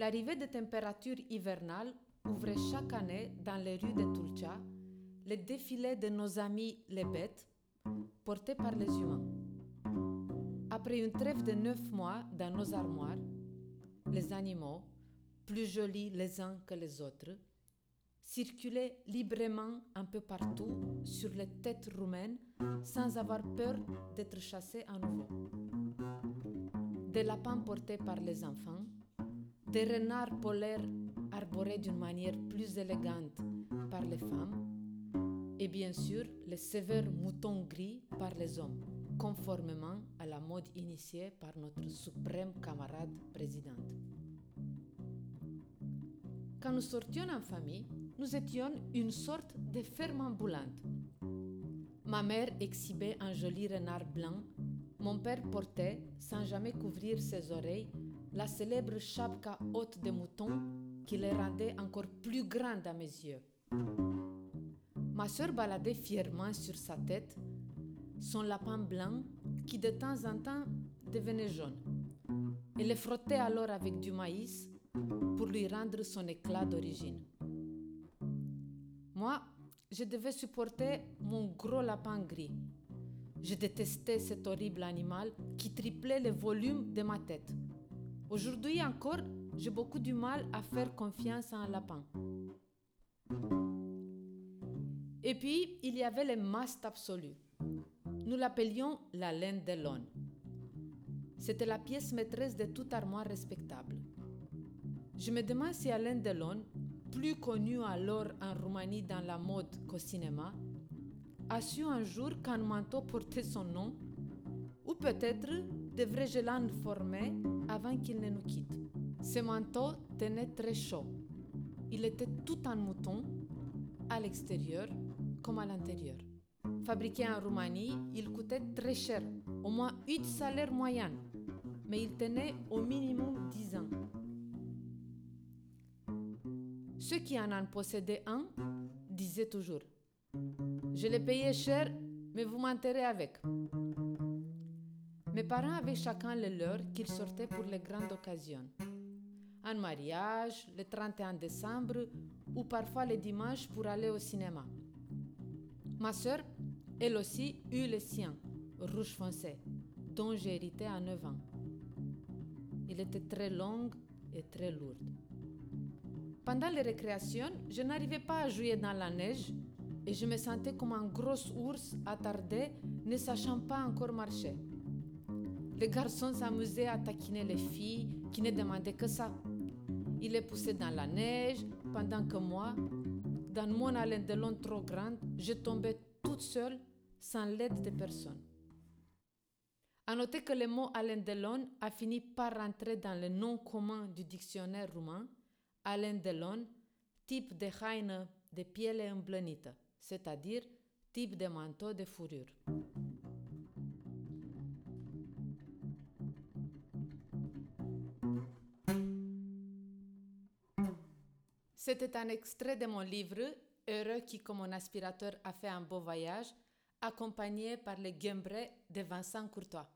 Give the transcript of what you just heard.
L'arrivée des températures hivernales ouvrait chaque année dans les rues de Tulcha le défilé de nos amis les bêtes, portés par les humains. Après une trêve de neuf mois dans nos armoires, les animaux, plus jolis les uns que les autres, circulaient librement un peu partout sur les têtes roumaines sans avoir peur d'être chassés à nouveau. Des lapins portés par les enfants, des renards polaires arborés d'une manière plus élégante par les femmes, et bien sûr les sévères moutons gris par les hommes, conformément à la mode initiée par notre suprême camarade présidente. Quand nous sortions en famille, nous étions une sorte de ferme ambulante. Ma mère exhibait un joli renard blanc. Mon père portait, sans jamais couvrir ses oreilles, la célèbre chapka haute de mouton qui les rendait encore plus grandes à mes yeux. Ma sœur baladait fièrement sur sa tête son lapin blanc qui de temps en temps devenait jaune. Elle le frottait alors avec du maïs pour lui rendre son éclat d'origine. Moi, je devais supporter mon gros lapin gris. Je détestais cet horrible animal qui triplait le volume de ma tête. Aujourd'hui encore, j'ai beaucoup du mal à faire confiance à un lapin. Et puis, il y avait le must absolu. Nous l'appelions la laine de l'on. C'était la pièce maîtresse de toute armoire respectable. Je me demande si Alain Delon, plus connu alors en Roumanie dans la mode qu'au cinéma, a su un jour qu'un manteau portait son nom, ou peut-être devrais-je l'informer avant qu'il ne nous quitte. Ce manteau tenait très chaud. Il était tout en mouton, à l'extérieur comme à l'intérieur. Fabriqué en Roumanie, il coûtait très cher, au moins 8 salaires moyens, mais il tenait au minimum 10 ans. Ceux qui en possédé un disaient toujours Je l'ai payé cher, mais vous m'enterrez avec. Mes parents avaient chacun le leur qu'ils sortaient pour les grandes occasions. Un mariage, le 31 décembre ou parfois le dimanche pour aller au cinéma. Ma sœur, elle aussi, eut le sien, rouge foncé, dont j'ai hérité à 9 ans. Il était très long et très lourd. Pendant les récréations, je n'arrivais pas à jouer dans la neige et je me sentais comme un gros ours attardé, ne sachant pas encore marcher. Les garçons s'amusaient à taquiner les filles qui ne demandaient que ça. Ils les poussaient dans la neige, pendant que moi, dans mon haleine de long trop grande, je tombais toute seule, sans l'aide de personne. À noter que le mot haleine de long a fini par rentrer dans le nom commun du dictionnaire roumain Alain Delon, type de haină de piele îmblănită, c'est-à-dire type de manteau de fourrure. C'était un extrait de mon livre Heureux qui, comme mon aspirateur, a fait un beau voyage, accompagné par le Guembré de Vincent Courtois.